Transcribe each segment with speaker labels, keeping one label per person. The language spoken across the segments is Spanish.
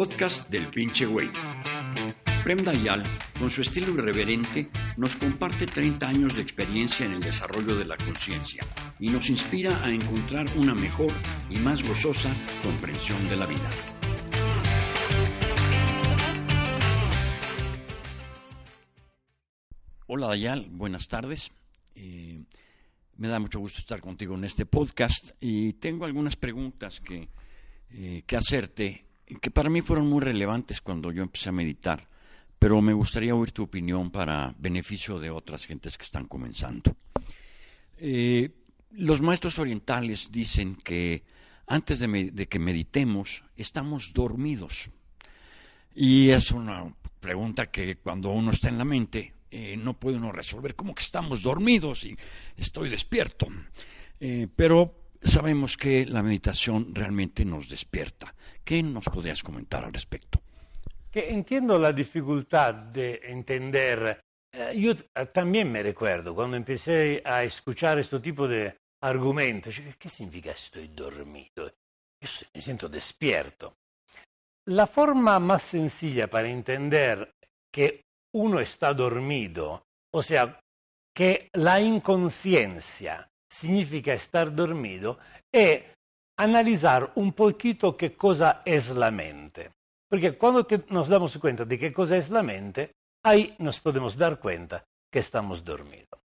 Speaker 1: podcast del pinche güey. Prem Dayal, con su estilo irreverente, nos comparte 30 años de experiencia en el desarrollo de la conciencia y nos inspira a encontrar una mejor y más gozosa comprensión de la vida. Hola Dayal, buenas tardes. Eh, me da mucho gusto estar contigo en este podcast y tengo algunas preguntas que, eh, que hacerte que para mí fueron muy relevantes cuando yo empecé a meditar, pero me gustaría oír tu opinión para beneficio de otras gentes que están comenzando. Eh, los maestros orientales dicen que antes de, que meditemos estamos dormidos. Y es una pregunta que cuando uno está en la mente eh, no puede uno resolver. ¿Cómo que estamos dormidos y estoy despierto? Eh, pero sabemos que la meditación realmente nos despierta. ¿Qué nos podrías comentar al respecto?
Speaker 2: Que entiendo la dificultad de entender. Eh, yo también me recuerdo cuando empecé a escuchar este tipo de argumentos, ¿qué significa estoy dormido? Yo me siento despierto. La forma más sencilla para entender que uno está dormido, o sea, que la inconsciencia significa estar dormido, es analizar un poquito qué cosa es la mente. Porque cuando te, nos damos cuenta de qué cosa es la mente, ahí nos podemos dar cuenta que estamos dormidos.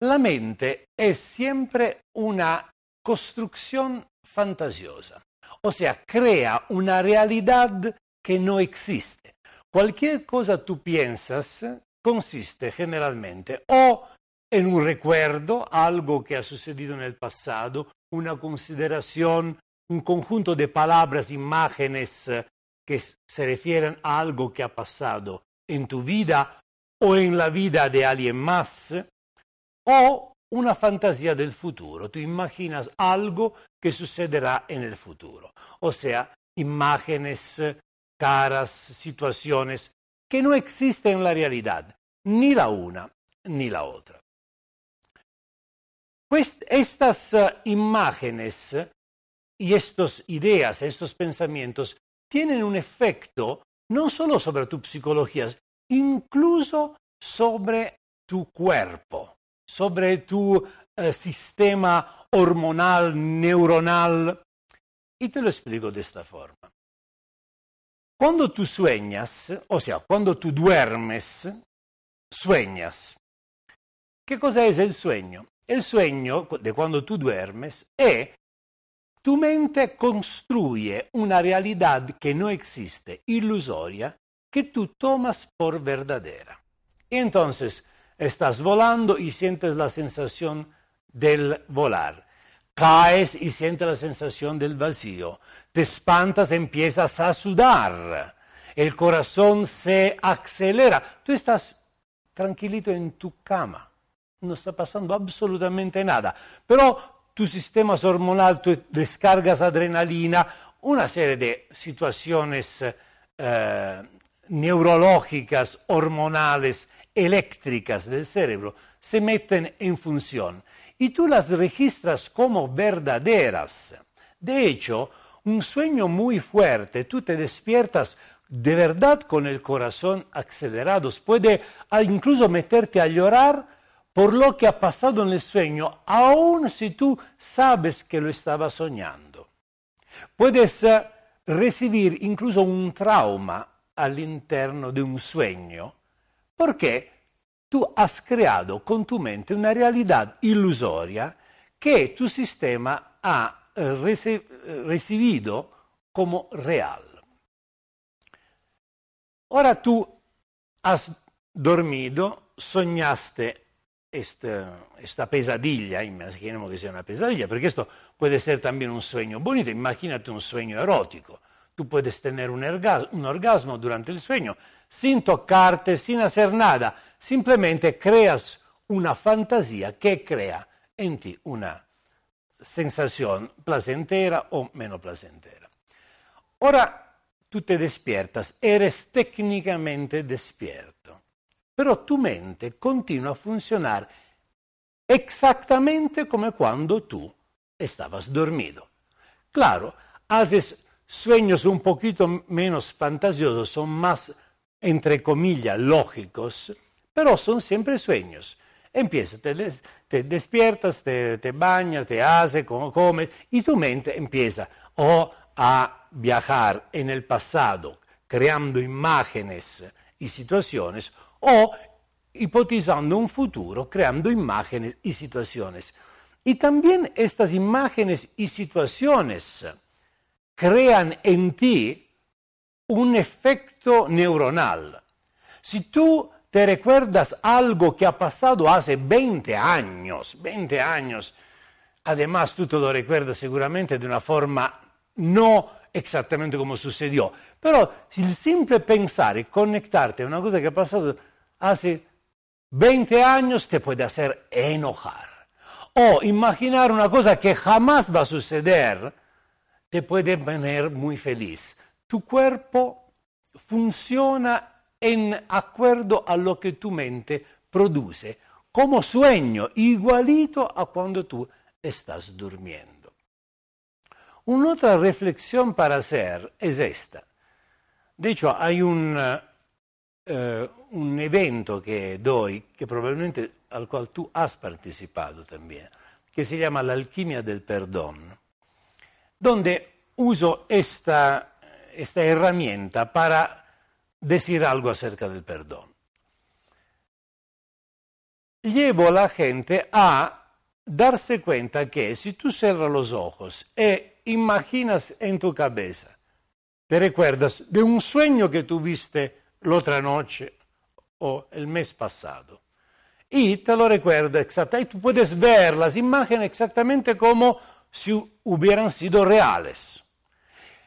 Speaker 2: La mente es siempre una construcción fantasiosa, o sea, crea una realidad que no existe. Cualquier cosa tú piensas consiste generalmente o en un recuerdo, algo que ha sucedido en el pasado, una consideración, un conjunto de palabras, imágenes eh, que se refieren a algo que ha pasado en tu vida o en la vida de alguien más, o una fantasía del futuro. Tú imaginas algo que sucederá en el futuro. O sea, imágenes, caras, situaciones que no existen en la realidad, ni la una ni la otra estas eh, imágenes y estas ideas, estos pensamientos tienen un efecto no solo sobre tu psicología, incluso sobre tu cuerpo, sobre tu eh, sistema hormonal, neuronal. Y te lo explico de esta forma. Cuando tú sueñas, o sea, cuando tú duermes, sueñas. ¿Qué cosa es el sueño? El sueño de cuando tú duermes es tu mente construye una realidad que no existe, ilusoria, que tú tomas por verdadera. Y entonces estás volando y sientes la sensación del volar. Caes y sientes la sensación del vacío. Te espantas, empiezas a sudar. El corazón se acelera. Tú estás tranquilito en tu cama no está pasando absolutamente nada. Pero tu sistema hormonal, tú descargas adrenalina, una serie de situaciones eh, neurológicas, hormonales, eléctricas del cerebro se meten en función y tú las registras como verdaderas. De hecho, un sueño muy fuerte, tú te despiertas de verdad con el corazón acelerado, puede incluso meterte a llorar por lo que ha pasado en el sueño, aun si tú sabes que lo estaba soñando. Puedes recibir incluso un trauma all'interno de un sueño, porque tú has creado con tu mente una realidad ilusoria que tu sistema ha recibido como real. Ahora tú has dormido, soñaste esta, pesadilla, imaginemos que sea una pesadilla, porque esto puede ser también un sueño bonito, imagínate un sueño erótico. Tú puedes tener un, un orgasmo durante el sueño sin tocarte, sin hacer nada, simplemente creas una fantasía que crea en ti una sensación placentera o menos placentera. Ahora tú te despiertas, eres técnicamente despierto pero tu mente continua a funcionar exactamente como cuando tú estabas dormido. Claro, haces sueños un poquito menos fantasiosos son más, entre comillas, lógicos, pero son siempre sueños. Empieza, te, despiertas, te, te, bañas, te haces, comes, y tu mente empieza o a viajar en el pasado, creando imágenes y situaciones, o hipotizando un futuro, creando imágenes y situaciones. Y también estas imágenes y situaciones crean en ti un efecto neuronal. Si tú te recuerdas algo que ha pasado hace 20 años, 20 años, además tú te lo recuerdas seguramente de una forma no exactamente como sucedió, pero el simple pensar y conectarte a una cosa que ha pasado hace 20 años te puede hacer enojar. O imaginar una cosa que jamás va a suceder te puede poner muy feliz. Tu cuerpo funciona en acuerdo a lo que tu mente produce, como sueño, igualito a cuando tú estás durmiendo. Una otra reflexión para hacer es esta. De hecho, hay un, uh, un evento que doy, que probablemente al cual tú has participado también, que se llama la alquimia del perdón, donde uso esta, esta herramienta para decir algo acerca del perdón. Llevo a la gente a darse cuenta que si tú cierras los ojos e imaginas en tu cabeza, te recuerdas de un sueño que tuviste la otra noche o el mes pasado, y te lo recuerda exactamente, tú puedes ver las imágenes exactamente como si hubieran sido reales.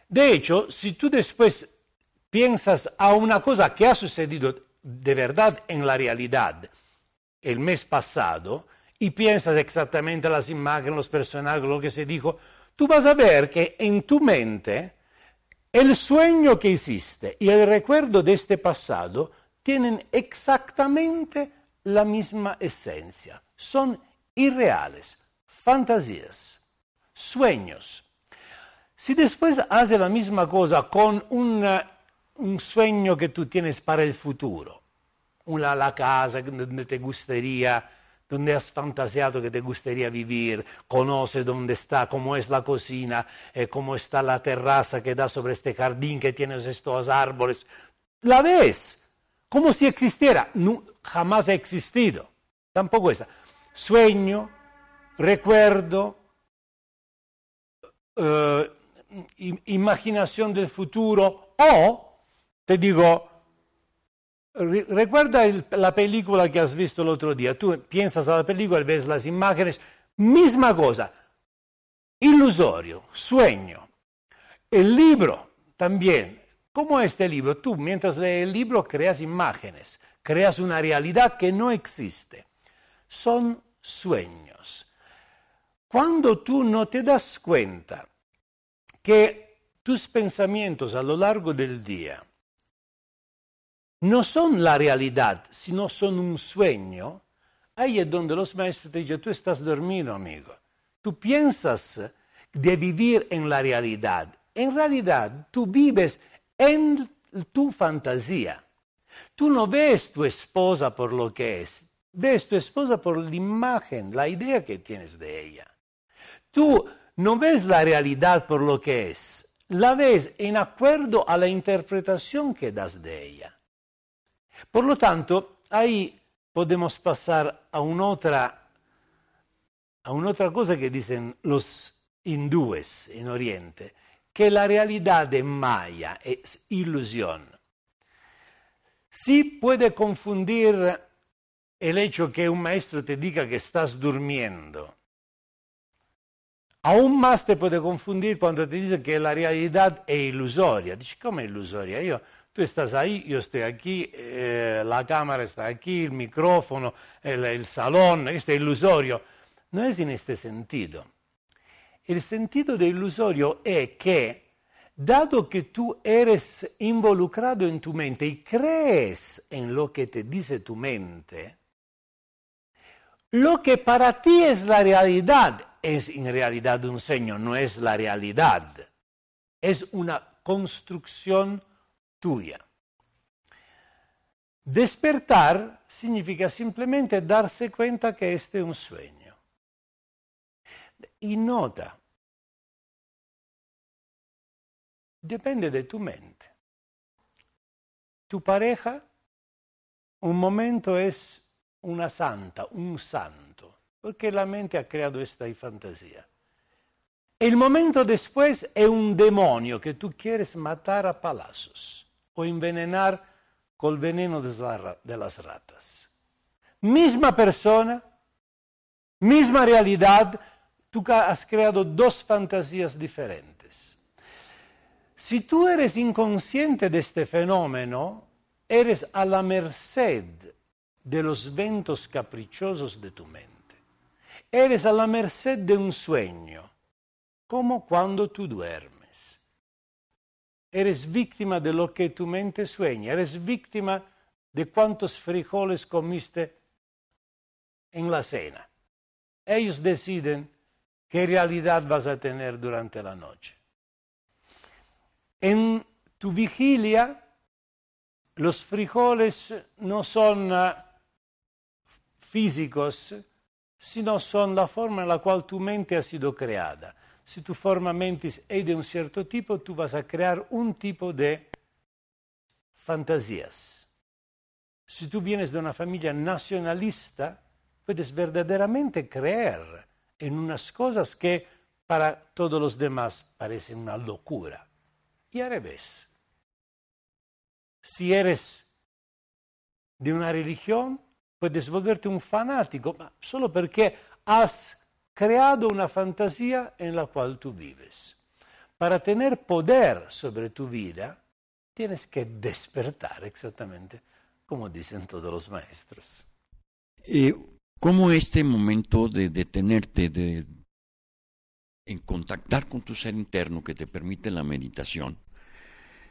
Speaker 2: De hecho, si tú después piensas a una cosa que ha sucedido de verdad en la realidad el mes pasado y piensas exactamente las imágenes, los personajes, lo que se dijo, tú vas a ver que en tu mente el sueño que hiciste y el recuerdo de este pasado tienen exactamente la misma esencia. Son irreales, fantasías, sueños. Si después haces la misma cosa con una un sueño que tú tienes para el futuro, una, la casa donde te gustaría, donde has fantaseado que te gustaría vivir, conoces dónde está, cómo es la cocina, eh, cómo está la terraza que da sobre este jardín que tienes estos árboles. La ves, como si existiera, jamás ha existido, tampoco está. Sueño, recuerdo, eh, imaginación del futuro o te digo, recuerda la película que has visto el otro día. Tú piensas a la película, ves las imágenes, misma cosa. Ilusorio, sueño. El libro también. ¿Cómo este libro? Tú, mientras lees el libro, creas imágenes, creas una realidad que no existe. Son sueños. Cuando tú no te das cuenta que tus pensamientos a lo largo del día no son la realidad, sino son un sueño, ahí es donde los maestros te dicen, tú estás dormido, amigo. Tú piensas de vivir en la realidad. En realidad, tú vives en tu fantasía. Tú no ves tu esposa por lo que es, ves tu esposa por la imagen, la idea que tienes de ella. Tú no ves la realidad por lo que es, la ves en acuerdo a la interpretación que das de ella. Por lo tanto, ahí podemos pasar a un'altra, a un'altra cosa que dicen los hindúes en Oriente, que la realidad es maya, es ilusión. Sí puede confundir el hecho que un maestro te diga que estás durmiendo. Aún más te puede confundir cuando te dice que la realidad es ilusoria. Dici, come ilusoria? Io Tú estás ahí, yo estoy aquí, eh, la cámara está aquí, el micrófono, el, el salón, este ilusorio. No es en este sentido. El sentido de ilusorio es que, dado que tú eres involucrado en tu mente y crees en lo que te dice tu mente, lo que para ti es la realidad es en realidad un sueño, no es la realidad. es una construcción tuya. Despertar significa simplemente darse cuenta que este es un sueño. Y nota, depende de tu mente. Tu pareja, un momento es una santa, un santo, porque la mente ha creado esta fantasía. El momento después es un demonio que tú quieres matar a palazos o envenenar col veneno de las ratas. Misma persona, misma realidad, tú has creado dos fantasías diferentes. Si tú eres inconsciente de este fenómeno, eres a la merced de los ventos caprichosos de tu mente. Eres a la merced de un sueño, como cuando tú duermes. Eres víctima de lo que tu mente sueña, eres víctima de cuántos frijoles comiste en la cena. Ellos deciden qué realidad vas a tener durante la noche. En tu vigilia, los frijoles no son ah, físicos, sino son la forma en la cual tu mente ha sido creada si tu forma mentis es de un cierto tipo, tú vas a crear un tipo de fantasías. Si tú vienes de una familia nacionalista, puedes verdaderamente creer en unas cosas que para todos los demás parecen una locura. Y al revés. Si eres de una religión, puedes volverte un fanático, solo porque has creado una fantasía en la cual tú vives. Para tener poder sobre tu vida, tienes que despertar exactamente como dicen todos los maestros.
Speaker 1: Eh, ¿Cómo este momento de detenerte, de en contactar con tu ser interno que te permite la meditación,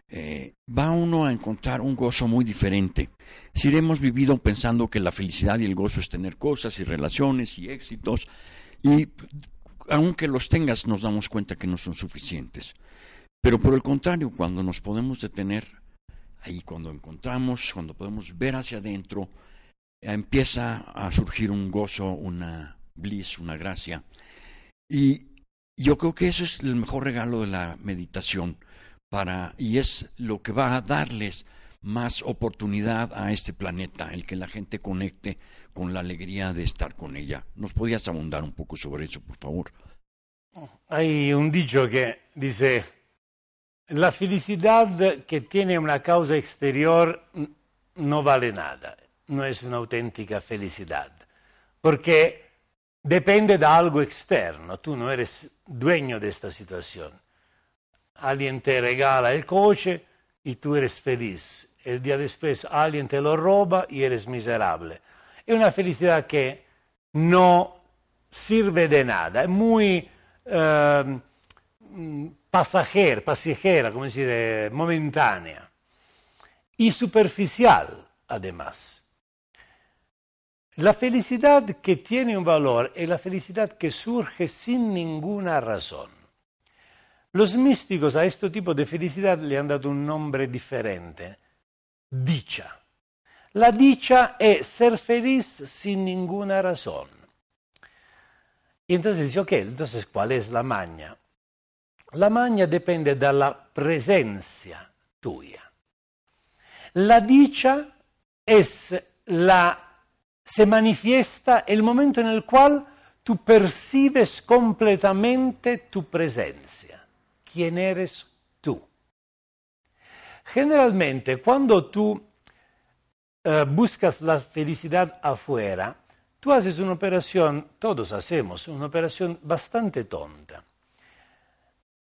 Speaker 1: eh, va uno a encontrar un gozo muy diferente. Si hemos vivido pensando que la felicidad y el gozo es tener cosas y relaciones y éxitos, y aunque los tengas, nos damos cuenta que no son suficientes. Pero por el contrario, cuando nos podemos detener, ahí cuando encontramos, cuando podemos ver hacia adentro, empieza a surgir un gozo, una bliss, una gracia. Y yo creo que eso es el mejor regalo de la meditación para y es lo que va a darles más oportunidad a este planeta, el que la gente conecte con la alegría de estar con ella. ¿Nos podías abundar un poco sobre eso, por favor?
Speaker 2: Hay un dicho que dice, la felicidad que tiene una causa exterior no vale nada, no es una auténtica felicidad, porque depende de algo externo, tú no eres dueño de esta situación. Alguien te regala el coche y tú eres feliz el día después alguien te lo roba y eres miserable. Es una felicidad que no sirve de nada, es muy eh, pasajera, pasajera, como decir, momentánea y superficial además. La felicidad que tiene un valor es la felicidad que surge sin ninguna razón. Los místicos a este tipo de felicidad le han dado un nombre diferente dicha. La dicha es ser feliz sin ninguna razón. Y entonces dice, ok, entonces ¿cuál es la maña? La maña depende de la presencia tuya. La dicha es la, se manifiesta el momento en el cual tú percibes completamente tu presencia, quién eres tú. Generalmente, cuando tú uh, buscas la felicidad afuera, tú haces una operación, todos hacemos, una operación bastante tonta.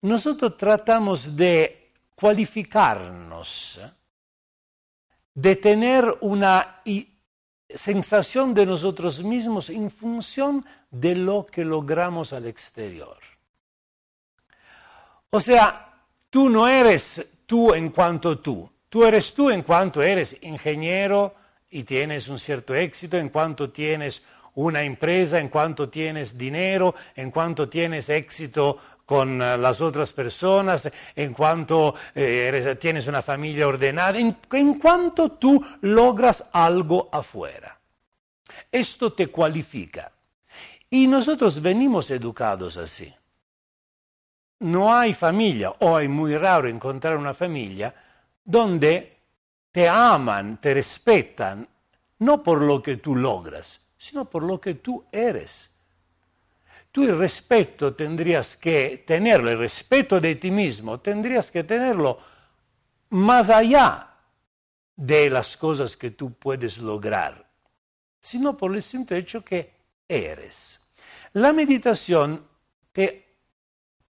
Speaker 2: Nosotros tratamos de cualificarnos, de tener una sensación de nosotros mismos en función de lo que logramos al exterior. O sea, tú no eres tú en cuanto tú. Tú eres tú en cuanto eres ingeniero y tienes un cierto éxito, en cuanto tienes una empresa, en cuanto tienes dinero, en cuanto tienes éxito con eh, las otras personas, en cuanto eh, tienes una familia ordenada, en, en cuanto tú logras algo afuera. Esto te cualifica. Y nosotros venimos educados así. No hay familia, o es muy raro encontrar una familia donde te aman, te respetan, no por lo que tú logras, sino por lo que tú eres. Tú el respeto tendrías que tenerlo, el respeto de ti mismo, tendrías que tenerlo más allá de las cosas que tú puedes lograr, sino por el simple hecho que eres. La meditación te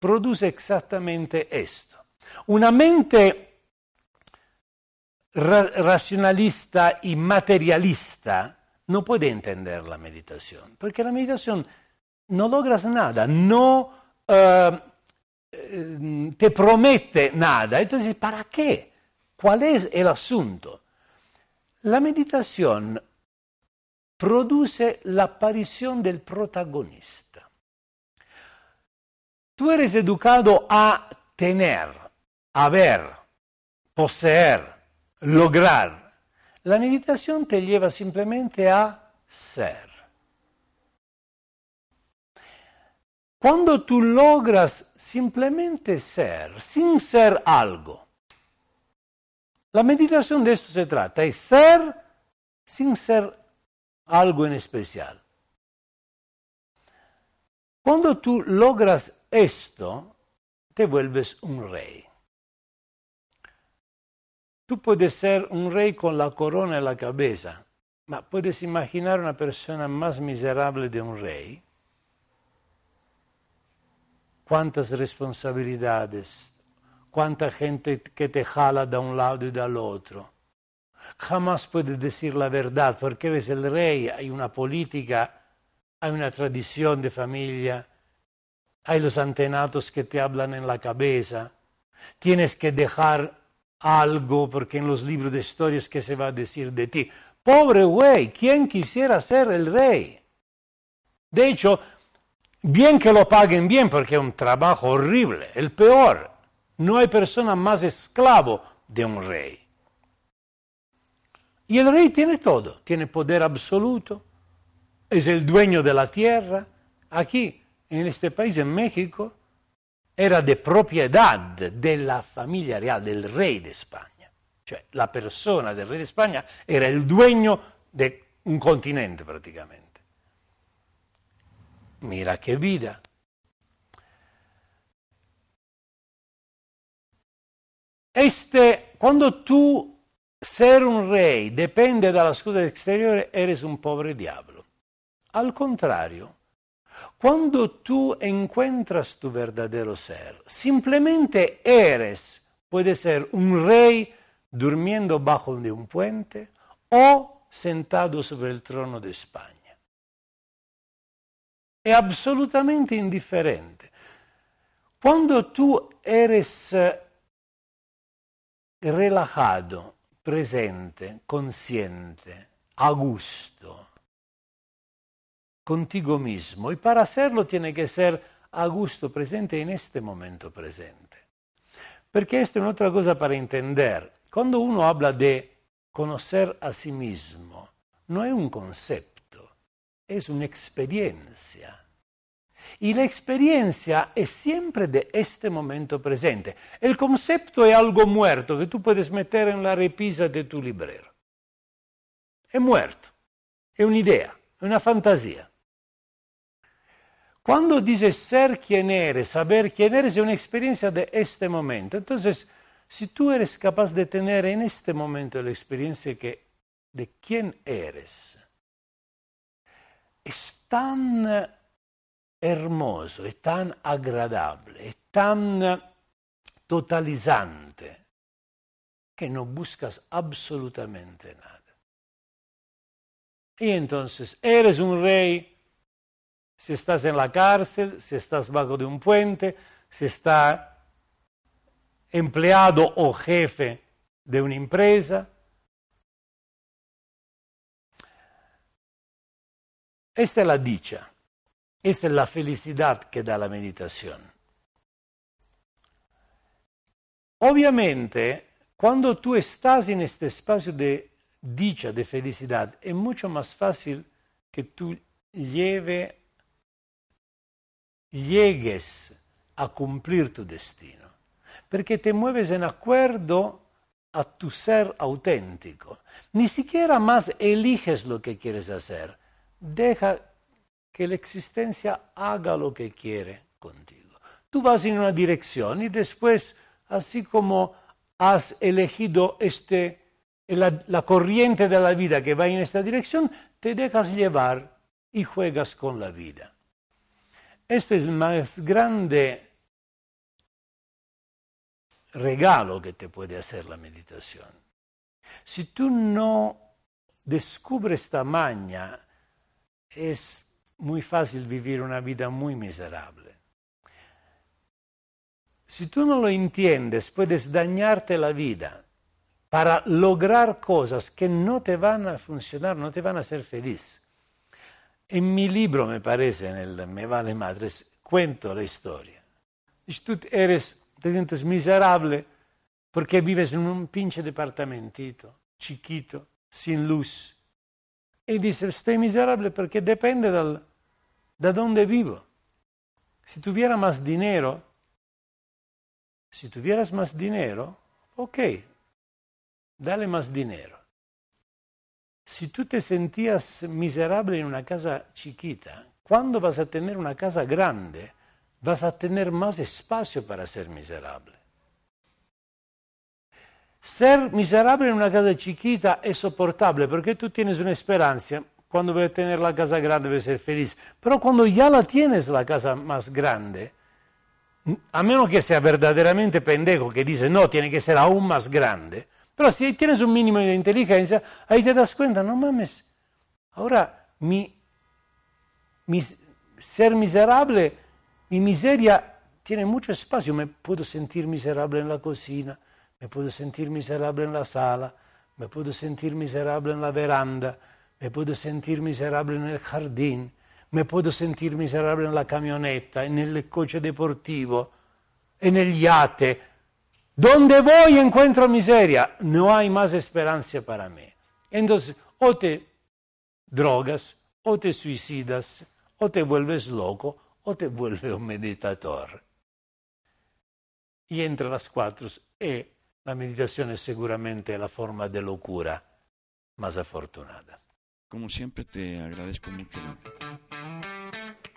Speaker 2: produce exactamente esto. Una mente ra racionalista y materialista no puede entender la meditación, porque la meditación no logras nada, no uh, te promete nada. Entonces, ¿para qué? ¿Cuál es el asunto? La meditación produce la aparición del protagonista. Tú eres educado a tener, a ver, poseer, lograr. La meditación te lleva simplemente a ser. Cuando tú logras simplemente ser, sin ser algo, la meditación de esto se trata, es ser sin ser algo en especial. Cuando tú logras esto, te vuelves un rey. Tú puedes ser un rey con la corona en la cabeza, ma puedes imaginar una persona más miserable de un rey cuántas responsabilidades, cuánta gente que te jala de un lado y del otro. Jamás puedes decir la verdad porque eres el rey, hay una política, hay una tradición de familia, hay los antenatos que te hablan en la cabeza, tienes que dejar algo porque en los libros de historias que se va a decir de ti. Pobre güey, ¿quién quisiera ser el rey? De hecho, Bien que lo paguen bien porque es un trabajo horrible, el peor. No hay persona más esclavo de un rey. Y el rey tiene todo, tiene poder absoluto, es el dueño de la tierra. Aquí, en este país, en México, era de propiedad de la familia real, del rey de España. Cioè, la persona del rey de España era el dueño de un continente prácticamente. Mira qué vida. Este, cuando tú ser un rey depende de las cosas exteriores, eres un pobre diablo. Al contrario, cuando tú encuentras tu verdadero ser, simplemente eres, puede ser un rey durmiendo bajo de un puente o sentado sobre el trono de España è absolutamente indifferente. Quando tu eres eh, relajado, presente, consciente, a gusto, contigo mismo, y para hacerlo tiene que ser a gusto, presente en este momento presente. Perché esta è un'altra cosa para entender. Quando uno habla de conocer a sí mismo, no es un concepto es una experiencia. Y la experiencia es siempre de este momento presente. El concepto es algo muerto que tú puedes meter en la repisa de tu librero. Es muerto, es una idea, es una fantasía. Cuando dices ser quien eres, saber quién eres, es una experiencia de este momento. Entonces, si tú eres capaz de tener en este momento la experiencia que, de quién eres, es tan hermoso, es tan agradable, es tan totalizante que no buscas absolutamente nada. Y entonces eres un rey si estás en la cárcel, si estás bajo de un puente, si estás empleado o jefe de una empresa, Esta es la dicha, esta es la felicidad que da la meditación. Obviamente, cuando tú estás en este espacio de dicha, de felicidad, es mucho más fácil que tú lleve, llegues a cumplir tu destino, porque te mueves en acuerdo a tu ser auténtico. Ni siquiera más eliges lo que quieres hacer. Deja que la existencia haga lo que quiere contigo. Tú vas en una dirección y después, así como has elegido este, la, la corriente de la vida que va en esta dirección, te dejas llevar y juegas con la vida. Este es el más grande regalo que te puede hacer la meditación. Si tú no descubres esta maña, es muy fácil vivir una vida muy miserable. Si tú no lo entiendes, puedes dañarte la vida para lograr cosas que no te van a funcionar, no te van a hacer feliz. En mi libro, me parece, en el Me vale madres, cuento la historia. Tú eres te sientes miserable porque vives en un pinche departamentito, chiquito, sin luz. Y dices, estoy miserable porque depende del, de dónde vivo. Si tuviera más dinero, si tuvieras más dinero, ok, dale más dinero. Si tú te sentías miserable en una casa chiquita, ¿cuándo vas a tener una casa grande? vas a tener más espacio para ser miserable. Ser miserable en una casa chiquita es soportable porque tú tienes una esperanza. Cuando voy a tener la casa grande voy a ser feliz. Pero cuando ya la tienes la casa más grande, a menos que sea verdaderamente pendejo que dice no, tiene que ser aún más grande. Pero si tienes un mínimo de inteligencia, ahí te das cuenta, no mames, ahora mi, mi ser miserable mi miseria tiene mucho espacio, me puedo sentir miserable en la cocina, me puedo sentir miserable en la sala, me puedo sentir miserable en la veranda, me puedo sentir miserable en el jardín, me puedo sentir miserable en la camioneta, coche deportivo, en el yate. Donde voy encuentro miseria, no hay más esperanza para mí. Entonces, o te drogas, o te suicidas, o te vuelves loco, o te vuelve un meditador. Y entre las cuatro, e la meditación es seguramente la forma de locura más afortunada.
Speaker 1: Como siempre te agradezco mucho.